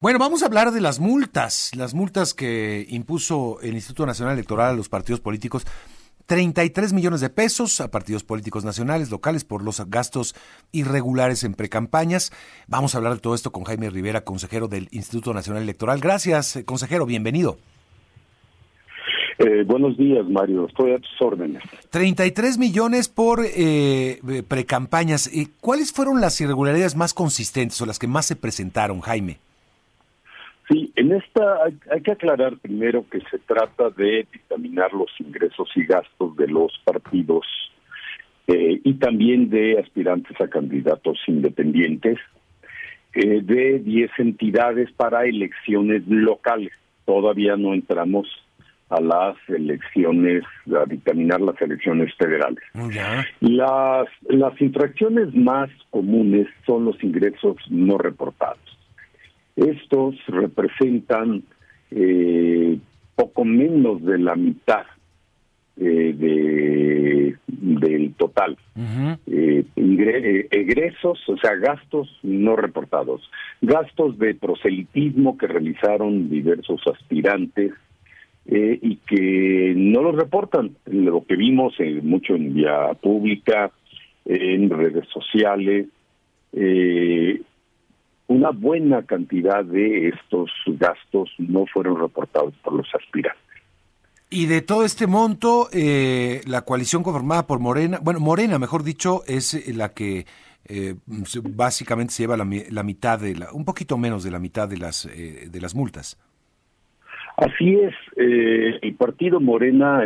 Bueno, vamos a hablar de las multas, las multas que impuso el Instituto Nacional Electoral a los partidos políticos. 33 millones de pesos a partidos políticos nacionales, locales, por los gastos irregulares en precampañas. Vamos a hablar de todo esto con Jaime Rivera, consejero del Instituto Nacional Electoral. Gracias, eh, consejero, bienvenido. Eh, buenos días, Mario. Estoy a tus órdenes. 33 millones por eh, precampañas. ¿Cuáles fueron las irregularidades más consistentes o las que más se presentaron, Jaime? Sí, en esta hay, que aclarar primero que se trata de dictaminar los ingresos y gastos de los partidos eh, y también de aspirantes a candidatos independientes eh, de 10 entidades para elecciones locales. Todavía no entramos a las elecciones, a dictaminar las elecciones federales. Las, las infracciones más comunes son los ingresos no reportados. Estos representan eh, poco menos de la mitad eh, de, del total. Eh, egresos, o sea, gastos no reportados. Gastos de proselitismo que realizaron diversos aspirantes y que no los reportan. Lo que vimos mucho en vía pública, en redes sociales, eh, una buena cantidad de estos gastos no fueron reportados por los aspirantes. Y de todo este monto, eh, la coalición conformada por Morena, bueno, Morena, mejor dicho, es eh, la que eh, básicamente se lleva la, mitad de la, un poquito menos de la mitad de las de las multas. Así es, el partido Morena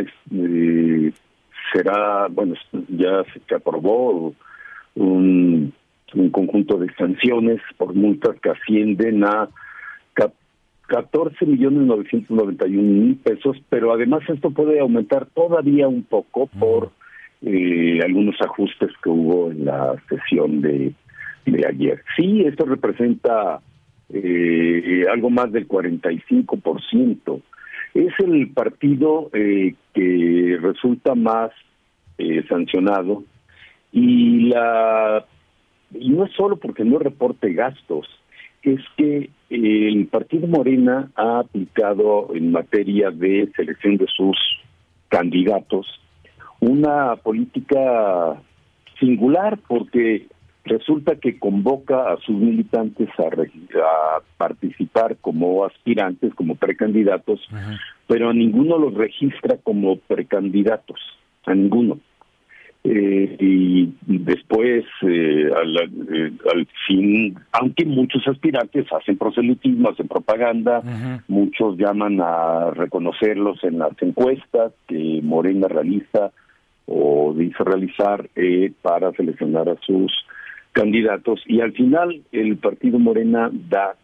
será, bueno, ya se aprobó un un conjunto de sanciones por multas que ascienden a 14 millones 991 mil pesos, pero además esto puede aumentar todavía un poco por eh, algunos ajustes que hubo en la sesión de, de ayer. Sí, esto representa eh, algo más del 45%. Es el partido eh, que resulta más sancionado y la y no es solo porque no reporte gastos, es que el Partido Morena ha aplicado en materia de selección de sus candidatos una política singular porque resulta que convoca a sus militantes a, participar como aspirantes, como precandidatos, pero a ninguno los registra como precandidatos, a ninguno. Eh, y después eh, eh, al, fin, aunque muchos aspirantes hacen proselitismo, hacen propaganda, muchos llaman a reconocerlos en las encuestas que Morena realiza o dice realizar para seleccionar a sus candidatos. Y al final el partido Morena da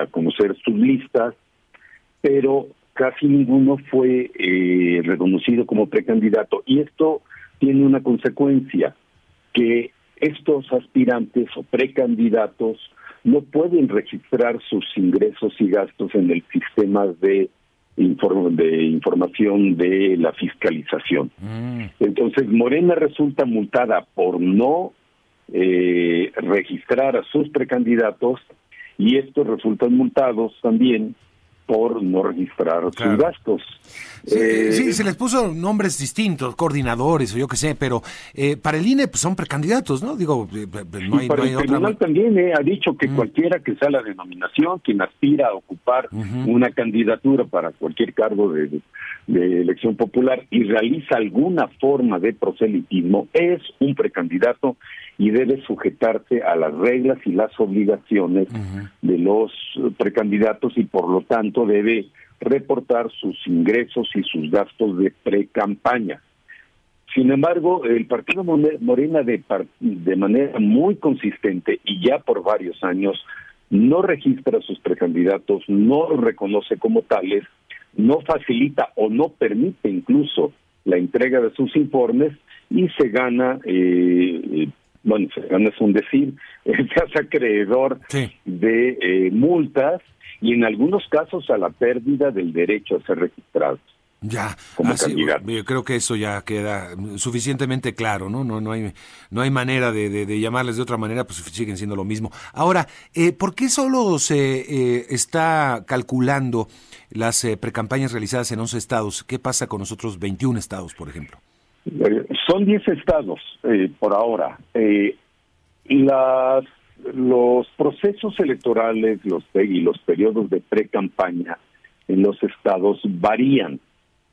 a conocer sus listas, pero casi ninguno fue reconocido como precandidato. Y esto tiene una consecuencia, que estos aspirantes o precandidatos no pueden registrar sus ingresos y gastos en el sistema de, de información de la fiscalización. Mm. Entonces, Morena resulta multada por no eh, registrar a sus precandidatos y estos resultan multados también por no registrar sus gastos. Eh, sí, se les puso nombres distintos, coordinadores o yo qué sé, pero eh, para el INE pues, son precandidatos, ¿no? Digo, eh, no hay, para el tribunal también ha dicho que mm. cualquiera que sea la denominación, quien aspira a ocupar una candidatura para cualquier cargo de, de elección popular y realiza alguna forma de proselitismo, es un precandidato y debe sujetarse a las reglas y las obligaciones de los precandidatos y por lo tanto debe reportar sus ingresos y sus gastos de pre-campaña. Sin embargo, el Partido Morena de, manera muy consistente y ya por varios años no registra a sus precandidatos, no reconoce como tales, no facilita o no permite incluso la entrega de sus informes y se gana eh, bueno, es un decir, se hace acreedor de eh, multas y en algunos casos a la pérdida del derecho a ser registrado. Ya, yo creo que eso ya queda suficientemente claro, ¿no? No, no hay, no hay manera de, llamarles de otra manera, pues siguen siendo lo mismo. Ahora, eh, ¿por qué solo se eh, está calculando las eh, precampañas realizadas en 11 estados? ¿Qué pasa con los otros 21 estados, por ejemplo? Son 10 estados por ahora. las, los procesos electorales los, y los periodos de precampaña en los estados varían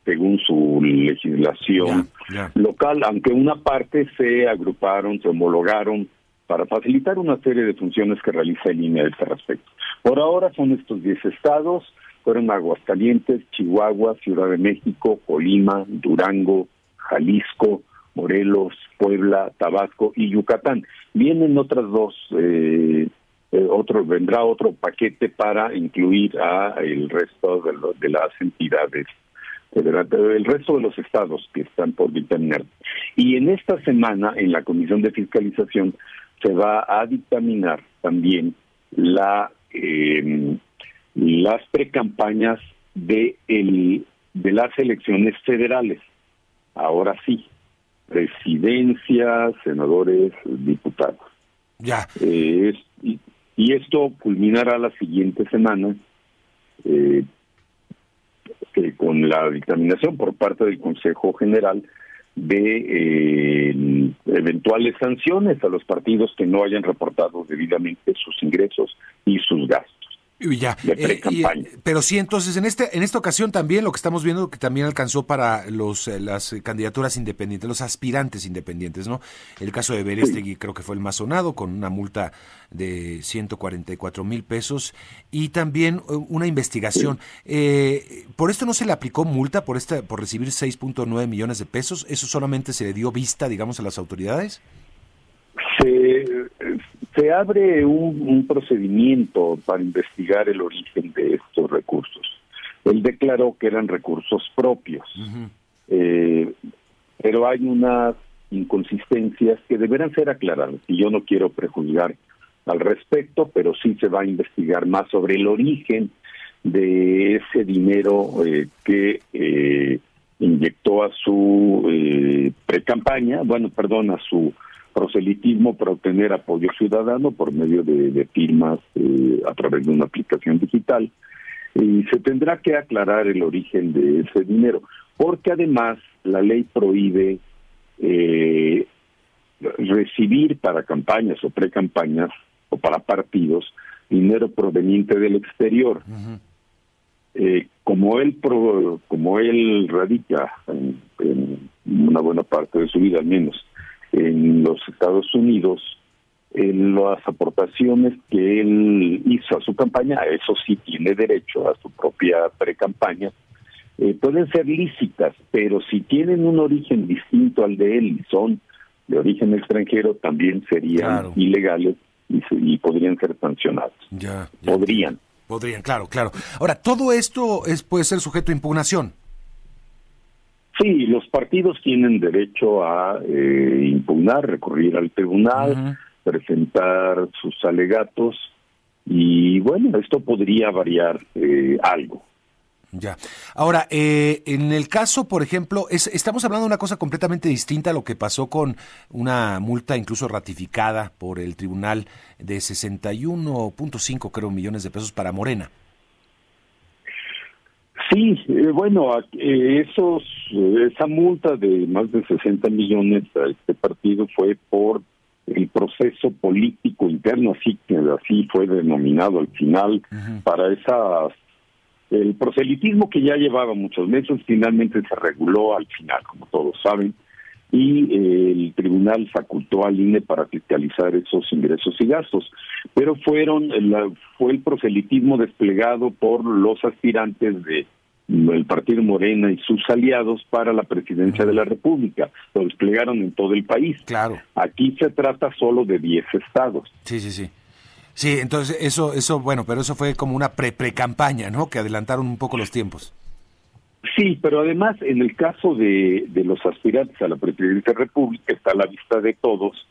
según su legislación local, aunque una parte se agruparon, se homologaron para facilitar una serie de funciones que realiza el INE a este respecto. Por ahora son estos 10 estados, fueron Aguascalientes, Chihuahua, Ciudad de México, Colima, Durango, Jalisco, Morelos, Puebla, Tabasco y Yucatán. Vienen otras dos, eh, eh, otro vendrá otro paquete para incluir a el resto de, de las entidades el resto de los estados que están por dictaminar. Y en esta semana, en la Comisión de Fiscalización, se va a dictaminar también la eh, las precampañas de el, de las elecciones federales. Ahora sí, presidencia, senadores, diputados. Ya. Eh, y, esto culminará la siguiente semana. Eh, con la dictaminación por parte del Consejo General de eh, eventuales sanciones a los partidos que no hayan reportado debidamente sus ingresos y sus gastos. Ya, eh, pero sí, entonces en este en esta ocasión también lo que estamos viendo que también alcanzó para los eh, las candidaturas independientes, los aspirantes independientes, ¿no? El caso de Berestegui creo que fue el más sonado con una multa de 144 mil pesos y también eh, una investigación. por esto no se le aplicó multa por esta por recibir 6.9 millones de pesos. Eso solamente se le dio vista, digamos, a las autoridades. Se abre un, procedimiento para investigar el origen de estos recursos. Él declaró que eran recursos propios, eh, pero hay unas inconsistencias que deberán ser aclaradas y yo no quiero prejuzgar al respecto, pero sí se va a investigar más sobre el origen de ese dinero eh, que eh, inyectó a su eh, pre-campaña, bueno, perdón, a su proselitismo para obtener apoyo ciudadano por medio de, firmas eh, a través de una aplicación digital. Y se tendrá que aclarar el origen de ese dinero, porque además la ley prohíbe eh, recibir para campañas o pre-campañas o para partidos dinero proveniente del exterior. Eh, como él como él radica en, una buena parte de su vida al menos en los Estados Unidos, en las aportaciones que él hizo a su campaña, eso sí tiene derecho a su propia pre-campaña, eh, pueden ser lícitas, pero si tienen un origen distinto al de él y son de origen extranjero, también serían ilegales y, podrían ser sancionados. Ya, Podrían. Podrían, claro, claro. Ahora, todo esto es, puede ser sujeto a impugnación. Sí, los partidos tienen derecho a eh, impugnar, recurrir al tribunal, presentar sus alegatos y bueno, esto podría variar eh, algo. Ya. Ahora, eh, en el caso, por ejemplo, es, estamos hablando de una cosa completamente distinta a lo que pasó con una multa incluso ratificada por el tribunal de 61.5, creo, millones de pesos para Morena. Sí, eh, bueno, eh, esos, esa multa de más de 60 millones a este partido fue por el proceso político interno, así que así fue denominado al final, para esas el proselitismo que ya llevaba muchos meses finalmente se reguló al final, como todos saben, y eh, el tribunal facultó al INE para fiscalizar esos ingresos y gastos. Pero fueron fue el proselitismo desplegado por los aspirantes de el Partido Morena y sus aliados para la presidencia de la República. Lo desplegaron en todo el país. Claro. Aquí se trata solo de 10 estados. Sí, sí, sí. Sí, entonces eso, eso, bueno, pero eso fue como una pre-pre-campaña, ¿no? Que adelantaron un poco los tiempos. Sí, pero además en el caso de, de los aspirantes a la presidencia de la República está a la vista de todos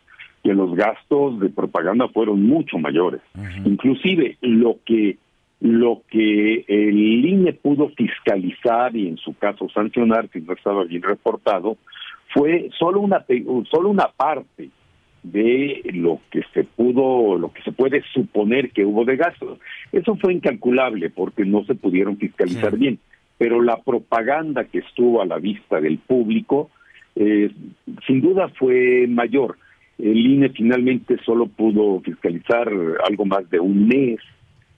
que los gastos de propaganda fueron mucho mayores. Inclusive lo que lo que el INE pudo fiscalizar y en su caso sancionar si no estaba bien reportado, fue solo una solo una parte de lo que se pudo, lo que se puede suponer que hubo de gastos. Eso fue incalculable porque no se pudieron fiscalizar bien, pero la propaganda que estuvo a la vista del público, eh, sin duda fue mayor. El INE finalmente solo pudo fiscalizar algo más de un mes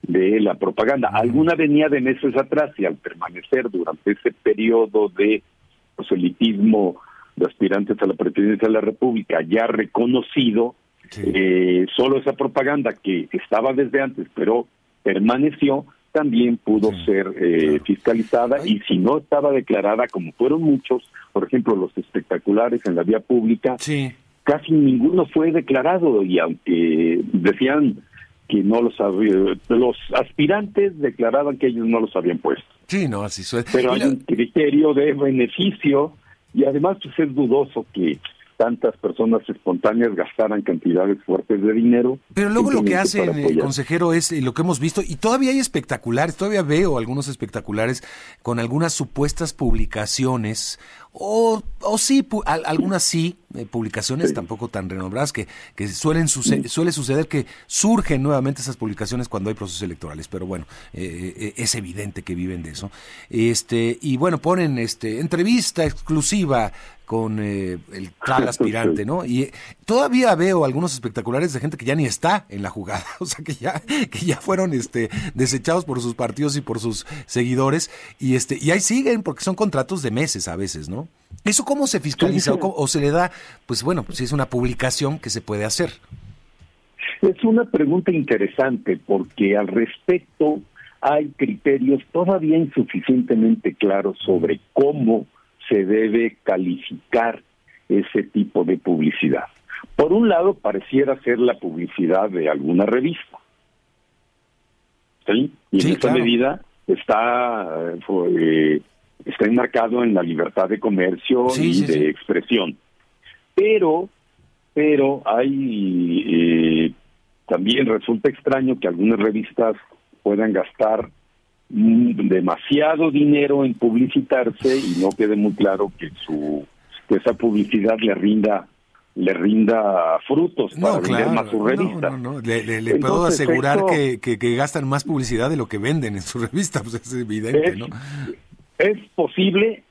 de la propaganda. Alguna venía de meses atrás y al permanecer durante ese periodo de proselitismo de aspirantes a la presidencia de la República ya reconocido, eh, solo esa propaganda que estaba desde antes, pero permaneció, también pudo ser eh, fiscalizada y si no estaba declarada, como fueron muchos, por ejemplo, los espectaculares en la vía pública, casi ninguno fue declarado y aunque decían que no los los aspirantes declaraban que ellos no los habían puesto. Sí, no, así suele. Pero hay un criterio de beneficio y además pues es dudoso que tantas personas espontáneas gastaran cantidades fuertes de dinero. Pero luego lo que hace el consejero es lo que hemos visto, y todavía hay espectaculares, todavía veo algunos espectaculares con algunas supuestas publicaciones, o, o sí, algunas sí, eh, publicaciones tampoco tan renombradas, que, que suelen suele suceder que surgen nuevamente esas publicaciones cuando hay procesos electorales, pero bueno, eh, eh, es evidente que viven de eso. Este, y bueno, ponen este entrevista exclusiva con el tal aspirante, ¿no? Y todavía veo algunos espectaculares de gente que ya ni está en la jugada, o sea que ya que ya fueron este desechados por sus partidos y por sus seguidores y este y ahí siguen porque son contratos de meses a veces, ¿no? ¿Eso cómo se fiscaliza o, se le da, pues bueno, si es una publicación que se puede hacer? Es una pregunta interesante porque al respecto hay criterios todavía insuficientemente claros sobre cómo se debe calificar ese tipo de publicidad. Por un lado, pareciera ser la publicidad de alguna revista. ¿Sí? Y en esa medida está eh, está enmarcado en la libertad de comercio y de expresión. Pero, pero hay eh, también resulta extraño que algunas revistas puedan gastar demasiado dinero en publicitarse y no quede muy claro que su que esa publicidad le rinda le rinda frutos para vender más su revista. No, Le, puedo asegurar que, que, gastan más publicidad de lo que venden en su revista, pues es evidente, ¿no? Es posible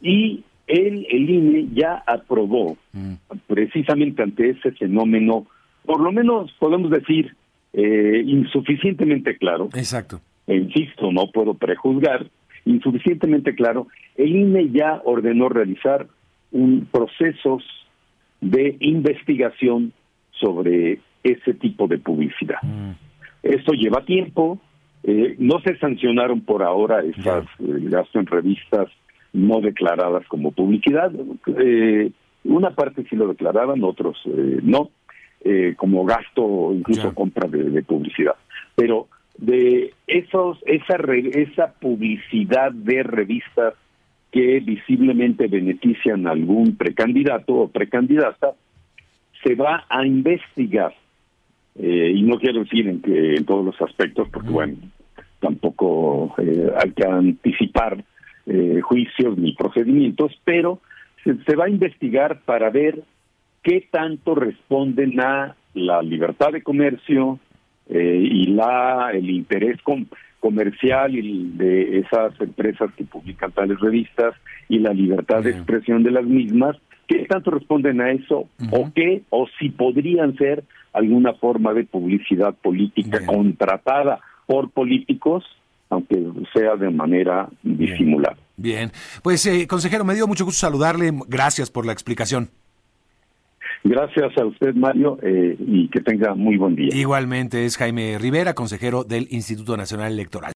y el, el INE ya aprobó mm. precisamente ante ese fenómeno, por lo menos podemos decir, eh, insuficientemente claro. Exacto. E insisto, no puedo prejuzgar, insuficientemente claro, el INE ya ordenó realizar un procesos de investigación sobre ese tipo de publicidad. Mm. Esto lleva tiempo, eh, no se sancionaron por ahora esas eh, gastos en revistas no declaradas como publicidad. Eh, una parte sí lo declaraban, otros no, como gasto, incluso compra de, publicidad. Pero de esos, esa, esa publicidad de revistas que visiblemente benefician a algún precandidato o precandidata, se va a investigar eh, y no quiero decir en, que, en todos los aspectos, porque bueno, tampoco eh, hay que anticipar eh, juicios ni procedimientos, pero se, va a investigar para ver qué tanto responden a la libertad de comercio y la el interés comercial y de esas empresas que publican tales revistas y la libertad de expresión de las mismas, qué tanto responden a eso o qué o si podrían ser alguna forma de publicidad política contratada por políticos, aunque sea de manera disimulada. Bien, pues eh, consejero, me dio mucho gusto saludarle, gracias por la explicación. Gracias a usted, Mario, eh, y que tenga muy buen día. Igualmente es Jaime Rivera, consejero del Instituto Nacional Electoral.